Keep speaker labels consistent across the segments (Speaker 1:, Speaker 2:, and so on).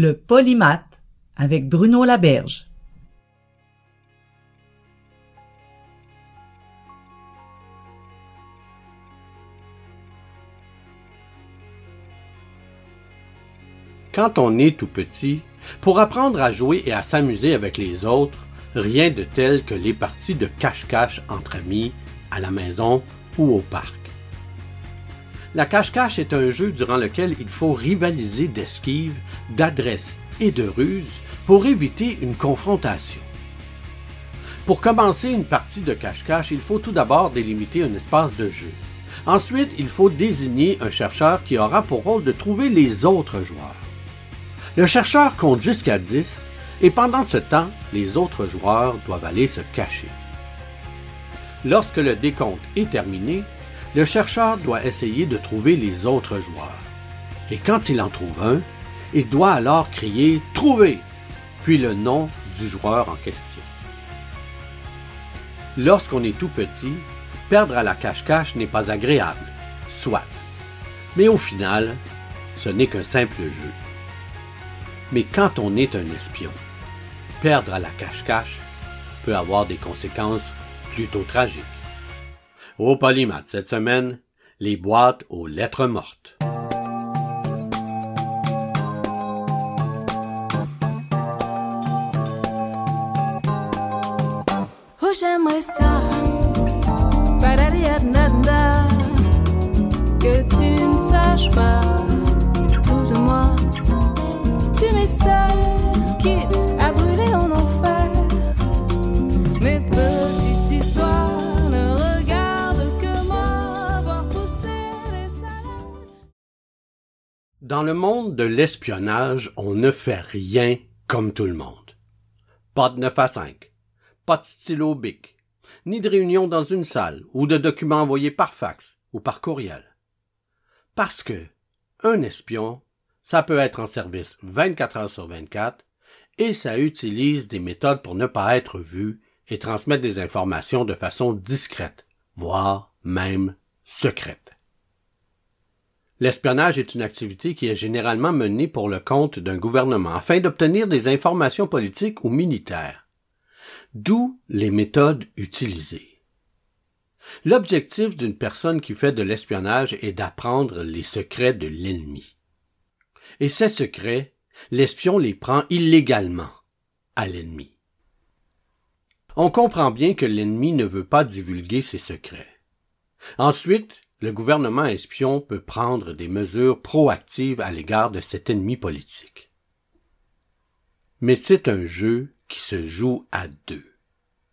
Speaker 1: Le polymath avec Bruno Laberge.
Speaker 2: Quand on est tout petit, pour apprendre à jouer et à s'amuser avec les autres, rien de tel que les parties de cache-cache entre amis, à la maison ou au parc. La cache-cache est un jeu durant lequel il faut rivaliser d'esquive, d'adresse et de ruse pour éviter une confrontation. Pour commencer une partie de cache-cache, il faut tout d'abord délimiter un espace de jeu. Ensuite, il faut désigner un chercheur qui aura pour rôle de trouver les autres joueurs. Le chercheur compte jusqu'à 10 et pendant ce temps, les autres joueurs doivent aller se cacher. Lorsque le décompte est terminé, le chercheur doit essayer de trouver les autres joueurs. Et quand il en trouve un, il doit alors crier Trouver puis le nom du joueur en question. Lorsqu'on est tout petit, perdre à la cache-cache n'est pas agréable, soit. Mais au final, ce n'est qu'un simple jeu. Mais quand on est un espion, perdre à la cache-cache peut avoir des conséquences plutôt tragiques. Au Polymath cette semaine, les boîtes aux lettres mortes.
Speaker 3: Oh, j'aimerais ça. Padadiyadnada. Que tu ne saches pas tout de moi. Du mystère, quitte à
Speaker 2: Dans le monde de l'espionnage, on ne fait rien comme tout le monde. Pas de 9 à 5, pas de stylo bic, ni de réunion dans une salle ou de documents envoyés par fax ou par courriel. Parce que un espion, ça peut être en service 24 heures sur 24 et ça utilise des méthodes pour ne pas être vu et transmettre des informations de façon discrète, voire même secrète. L'espionnage est une activité qui est généralement menée pour le compte d'un gouvernement afin d'obtenir des informations politiques ou militaires. D'où les méthodes utilisées. L'objectif d'une personne qui fait de l'espionnage est d'apprendre les secrets de l'ennemi. Et ces secrets, l'espion les prend illégalement à l'ennemi. On comprend bien que l'ennemi ne veut pas divulguer ses secrets. Ensuite, le gouvernement espion peut prendre des mesures proactives à l'égard de cet ennemi politique. Mais c'est un jeu qui se joue à deux.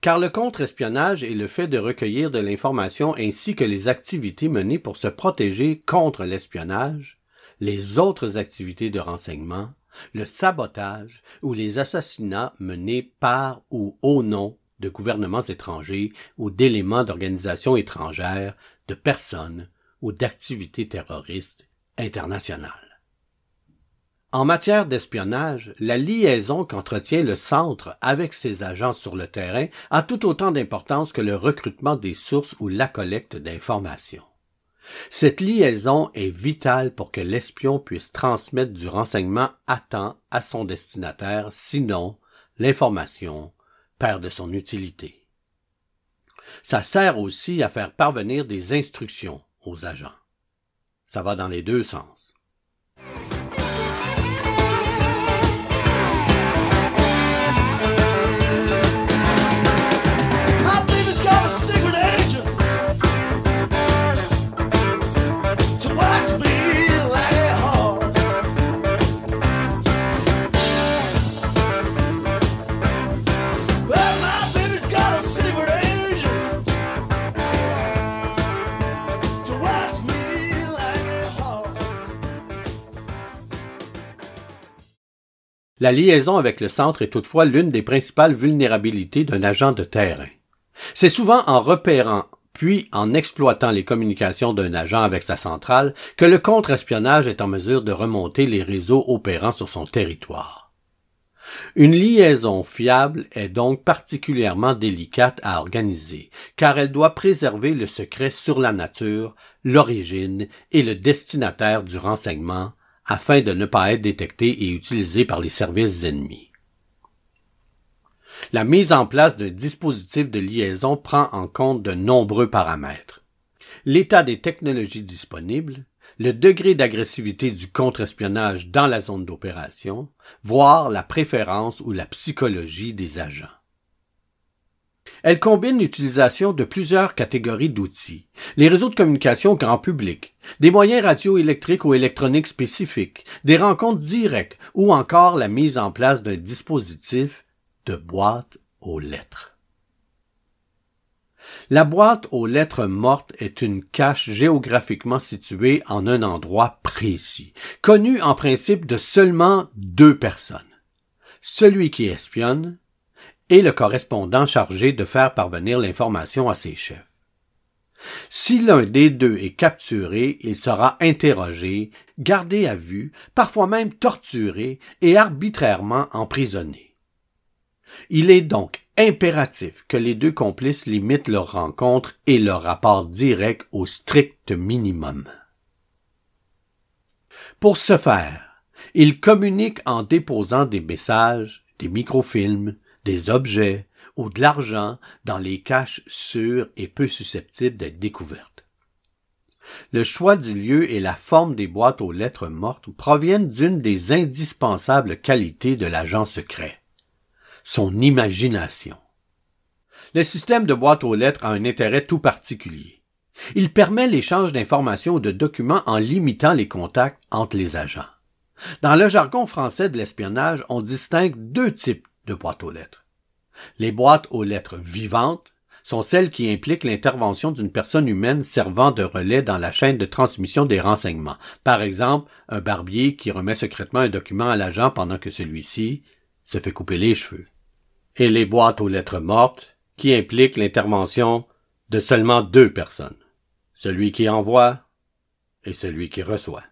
Speaker 2: Car le contre-espionnage est le fait de recueillir de l'information ainsi que les activités menées pour se protéger contre l'espionnage, les autres activités de renseignement, le sabotage ou les assassinats menés par ou au nom de gouvernements étrangers ou d'éléments d'organisations étrangères, de personnes ou d'activités terroristes internationales. En matière d'espionnage, la liaison qu'entretient le centre avec ses agents sur le terrain a tout autant d'importance que le recrutement des sources ou la collecte d'informations. Cette liaison est vitale pour que l'espion puisse transmettre du renseignement à temps à son destinataire, sinon l'information perd de son utilité. Ça sert aussi à faire parvenir des instructions aux agents. Ça va dans les deux sens. La liaison avec le centre est toutefois l'une des principales vulnérabilités d'un agent de terrain. C'est souvent en repérant puis en exploitant les communications d'un agent avec sa centrale que le contre-espionnage est en mesure de remonter les réseaux opérant sur son territoire. Une liaison fiable est donc particulièrement délicate à organiser, car elle doit préserver le secret sur la nature, l'origine et le destinataire du renseignement, afin de ne pas être détecté et utilisé par les services ennemis. La mise en place d'un dispositif de liaison prend en compte de nombreux paramètres. L'état des technologies disponibles, le degré d'agressivité du contre-espionnage dans la zone d'opération, voire la préférence ou la psychologie des agents. Elle combine l'utilisation de plusieurs catégories d'outils, les réseaux de communication grand public, des moyens radioélectriques ou électroniques spécifiques, des rencontres directes ou encore la mise en place d'un dispositif de boîte aux lettres. La boîte aux lettres mortes est une cache géographiquement située en un endroit précis, connue en principe de seulement deux personnes. Celui qui espionne et le correspondant chargé de faire parvenir l'information à ses chefs. Si l'un des deux est capturé, il sera interrogé, gardé à vue, parfois même torturé et arbitrairement emprisonné. Il est donc impératif que les deux complices limitent leur rencontre et leur rapport direct au strict minimum. Pour ce faire, ils communiquent en déposant des messages, des microfilms, des objets ou de l'argent dans les caches sûres et peu susceptibles d'être découvertes. Le choix du lieu et la forme des boîtes aux lettres mortes proviennent d'une des indispensables qualités de l'agent secret, son imagination. Le système de boîte aux lettres a un intérêt tout particulier. Il permet l'échange d'informations ou de documents en limitant les contacts entre les agents. Dans le jargon français de l'espionnage, on distingue deux types de boîtes aux lettres. Les boîtes aux lettres vivantes sont celles qui impliquent l'intervention d'une personne humaine servant de relais dans la chaîne de transmission des renseignements. Par exemple, un barbier qui remet secrètement un document à l'agent pendant que celui-ci se fait couper les cheveux. Et les boîtes aux lettres mortes qui impliquent l'intervention de seulement deux personnes. Celui qui envoie et celui qui reçoit.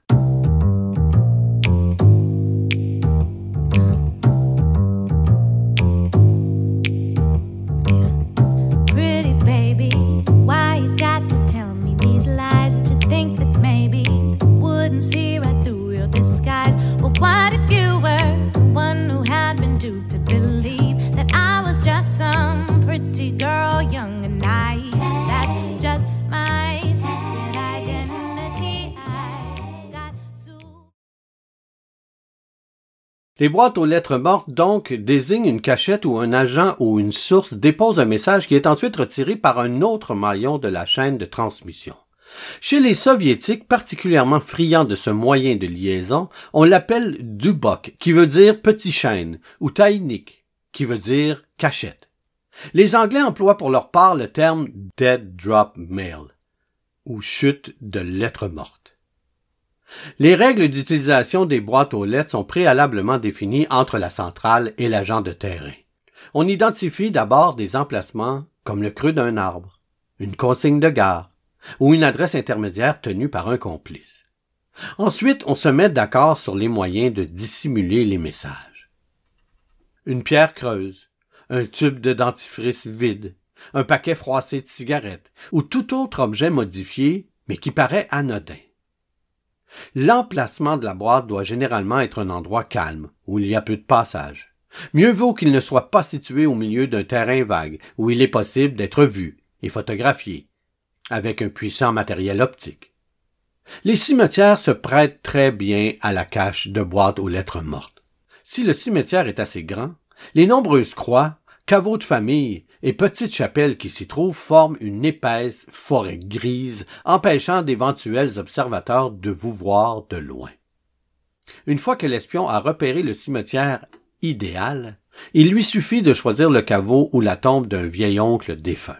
Speaker 2: Les boîtes aux lettres mortes, donc, désignent une cachette où un agent ou une source dépose un message qui est ensuite retiré par un autre maillon de la chaîne de transmission. Chez les soviétiques, particulièrement friands de ce moyen de liaison, on l'appelle dubok, qui veut dire petit chêne, ou taïnik, qui veut dire cachette. Les Anglais emploient pour leur part le terme dead drop mail, ou chute de lettres mortes. Les règles d'utilisation des boîtes aux lettres sont préalablement définies entre la centrale et l'agent de terrain. On identifie d'abord des emplacements comme le creux d'un arbre, une consigne de gare ou une adresse intermédiaire tenue par un complice. Ensuite, on se met d'accord sur les moyens de dissimuler les messages. Une pierre creuse, un tube de dentifrice vide, un paquet froissé de cigarettes ou tout autre objet modifié mais qui paraît anodin. L'emplacement de la boîte doit généralement être un endroit calme, où il y a peu de passage. Mieux vaut qu'il ne soit pas situé au milieu d'un terrain vague, où il est possible d'être vu et photographié, avec un puissant matériel optique. Les cimetières se prêtent très bien à la cache de boîtes aux lettres mortes. Si le cimetière est assez grand, les nombreuses croix, caveaux de famille et petites chapelles qui s'y trouvent forment une épaisse forêt grise, empêchant d'éventuels observateurs de vous voir de loin. Une fois que l'espion a repéré le cimetière idéal, il lui suffit de choisir le caveau ou la tombe d'un vieil oncle défunt.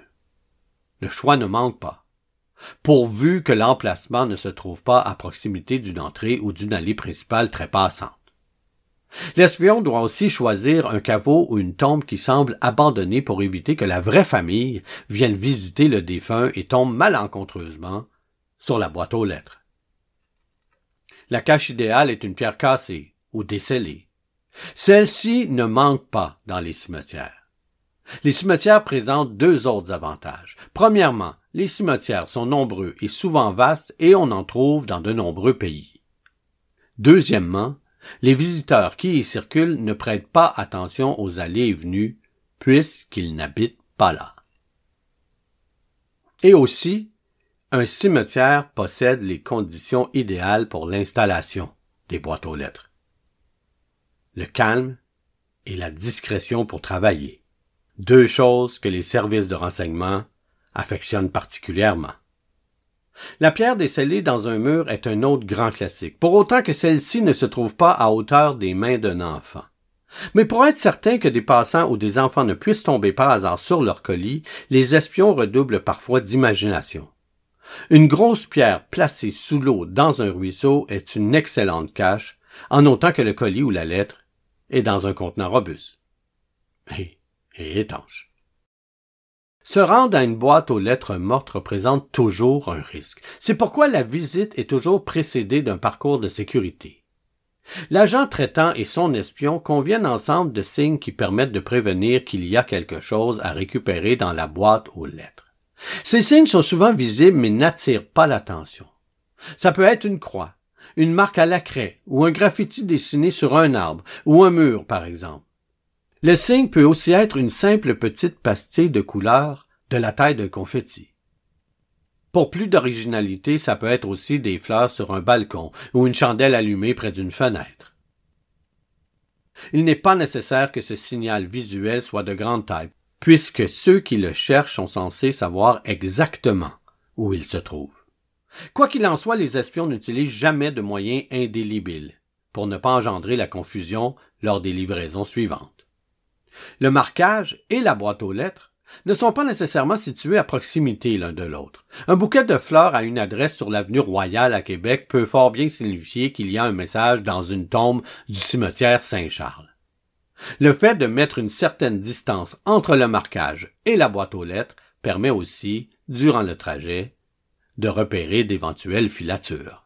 Speaker 2: Le choix ne manque pas, pourvu que l'emplacement ne se trouve pas à proximité d'une entrée ou d'une allée principale très passante. L'espion doit aussi choisir un caveau ou une tombe qui semble abandonnée pour éviter que la vraie famille vienne visiter le défunt et tombe malencontreusement sur la boîte aux lettres. La cache idéale est une pierre cassée ou décellée. Celle-ci ne manque pas dans les cimetières. Les cimetières présentent deux autres avantages. Premièrement, les cimetières sont nombreux et souvent vastes et on en trouve dans de nombreux pays. Deuxièmement, les visiteurs qui y circulent ne prêtent pas attention aux allées et venues, puisqu'ils n'habitent pas là. Et aussi, un cimetière possède les conditions idéales pour l'installation des boîtes aux lettres. Le calme et la discrétion pour travailler. Deux choses que les services de renseignement affectionnent particulièrement. La pierre décellée dans un mur est un autre grand classique, pour autant que celle-ci ne se trouve pas à hauteur des mains d'un enfant. Mais pour être certain que des passants ou des enfants ne puissent tomber par hasard sur leur colis, les espions redoublent parfois d'imagination. Une grosse pierre placée sous l'eau dans un ruisseau est une excellente cache, en autant que le colis ou la lettre est dans un contenant robuste. Et, et étanche. Se rendre à une boîte aux lettres mortes représente toujours un risque. C'est pourquoi la visite est toujours précédée d'un parcours de sécurité. L'agent traitant et son espion conviennent ensemble de signes qui permettent de prévenir qu'il y a quelque chose à récupérer dans la boîte aux lettres. Ces signes sont souvent visibles mais n'attirent pas l'attention. Ça peut être une croix, une marque à la craie ou un graffiti dessiné sur un arbre ou un mur, par exemple. Le signe peut aussi être une simple petite pastille de couleur de la taille d'un confetti. Pour plus d'originalité, ça peut être aussi des fleurs sur un balcon ou une chandelle allumée près d'une fenêtre. Il n'est pas nécessaire que ce signal visuel soit de grande taille, puisque ceux qui le cherchent sont censés savoir exactement où il se trouve. Quoi qu'il en soit, les espions n'utilisent jamais de moyens indélébiles pour ne pas engendrer la confusion lors des livraisons suivantes. Le marquage et la boîte aux lettres ne sont pas nécessairement situés à proximité l'un de l'autre. Un bouquet de fleurs à une adresse sur l'avenue Royale à Québec peut fort bien signifier qu'il y a un message dans une tombe du cimetière Saint-Charles. Le fait de mettre une certaine distance entre le marquage et la boîte aux lettres permet aussi, durant le trajet, de repérer d'éventuelles filatures.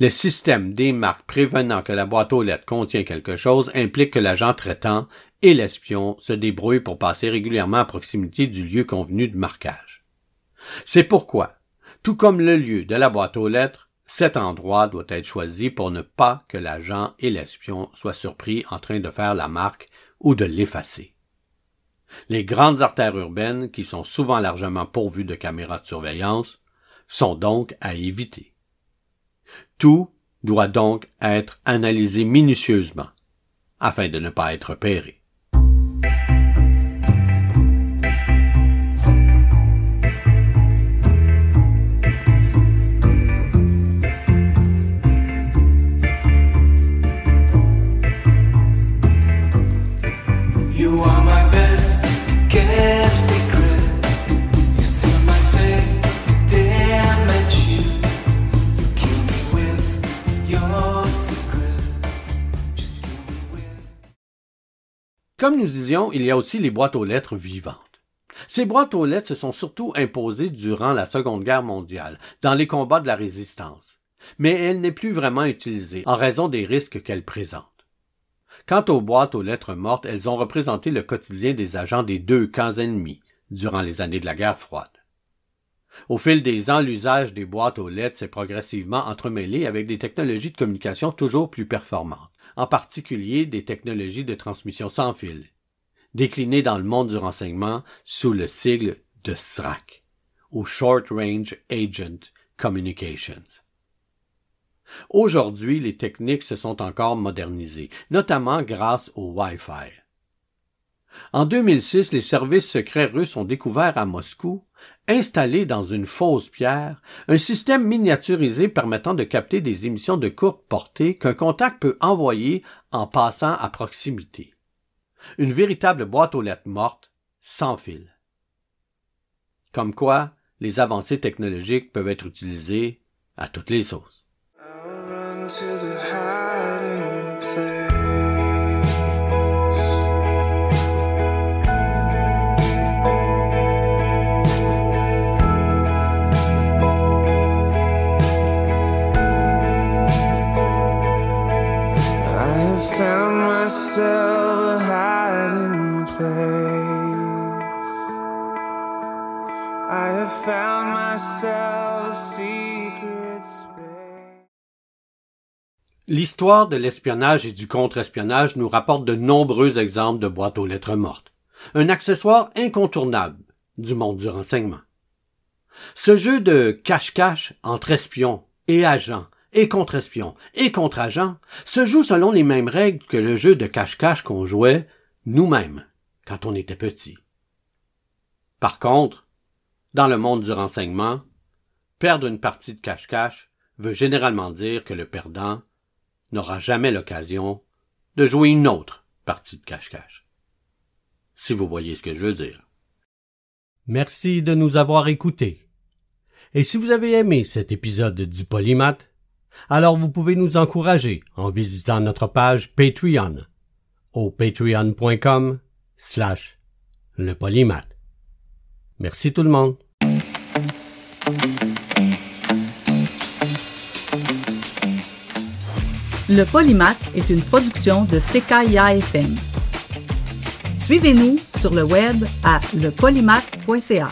Speaker 2: Le système des marques prévenant que la boîte aux lettres contient quelque chose implique que l'agent traitant et l'espion se débrouillent pour passer régulièrement à proximité du lieu convenu de marquage. C'est pourquoi, tout comme le lieu de la boîte aux lettres, cet endroit doit être choisi pour ne pas que l'agent et l'espion soient surpris en train de faire la marque ou de l'effacer. Les grandes artères urbaines, qui sont souvent largement pourvues de caméras de surveillance, sont donc à éviter. Tout doit donc être analysé minutieusement afin de ne pas être péré. Nous disions, il y a aussi les boîtes aux lettres vivantes. Ces boîtes aux lettres se sont surtout imposées durant la Seconde Guerre mondiale, dans les combats de la résistance. Mais elle n'est plus vraiment utilisée, en raison des risques qu'elle présente. Quant aux boîtes aux lettres mortes, elles ont représenté le quotidien des agents des deux camps ennemis durant les années de la guerre froide. Au fil des ans, l'usage des boîtes aux lettres s'est progressivement entremêlé avec des technologies de communication toujours plus performantes, en particulier des technologies de transmission sans fil, déclinées dans le monde du renseignement sous le sigle de SRAC, ou Short Range Agent Communications. Aujourd'hui, les techniques se sont encore modernisées, notamment grâce au Wi-Fi. En 2006, les services secrets russes ont découvert à Moscou, installé dans une fausse pierre, un système miniaturisé permettant de capter des émissions de courte portée qu'un contact peut envoyer en passant à proximité. Une véritable boîte aux lettres morte, sans fil. Comme quoi, les avancées technologiques peuvent être utilisées à toutes les sauces. L'histoire de l'espionnage et du contre-espionnage nous rapporte de nombreux exemples de boîtes aux lettres mortes, un accessoire incontournable du monde du renseignement. Ce jeu de cache-cache entre espions et agents et contre-espions et contre-agents se joue selon les mêmes règles que le jeu de cache-cache qu'on jouait nous-mêmes quand on était petit. Par contre, dans le monde du renseignement, perdre une partie de cache-cache veut généralement dire que le perdant n'aura jamais l'occasion de jouer une autre partie de cache-cache. Si vous voyez ce que je veux dire. Merci de nous avoir écoutés. Et si vous avez aimé cet épisode du Polymath, alors vous pouvez nous encourager en visitant notre page Patreon au patreon.com slash le polymath. Merci tout le monde.
Speaker 1: Le Polymath est une production de CKIA FM. Suivez-nous sur le web à lepolymath.ca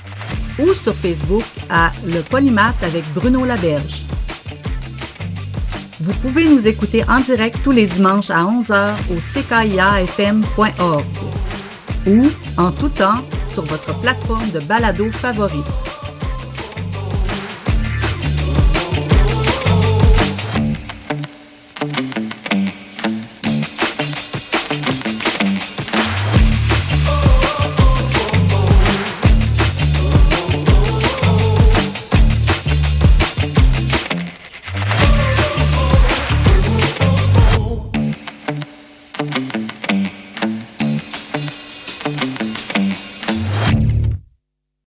Speaker 1: ou sur Facebook à Le Polymath avec Bruno Laberge. Vous pouvez nous écouter en direct tous les dimanches à 11h au ckiafm.org ou en tout temps sur votre plateforme de balado favorite.